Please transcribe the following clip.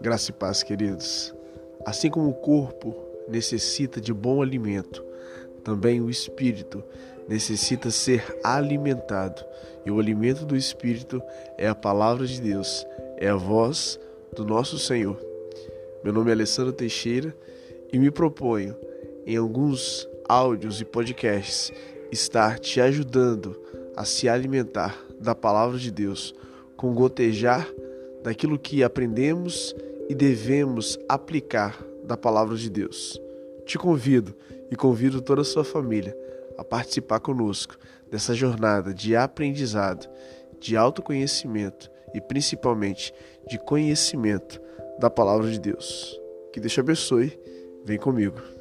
Graça e paz, queridos. Assim como o corpo necessita de bom alimento, também o espírito necessita ser alimentado. E o alimento do espírito é a palavra de Deus, é a voz do nosso Senhor. Meu nome é Alessandro Teixeira e me proponho, em alguns áudios e podcasts, estar te ajudando a se alimentar da palavra de Deus, com gotejar daquilo que aprendemos e devemos aplicar da palavra de Deus. Te convido e convido toda a sua família a participar conosco dessa jornada de aprendizado, de autoconhecimento e principalmente de conhecimento da palavra de Deus. Que Deus te abençoe. Vem comigo.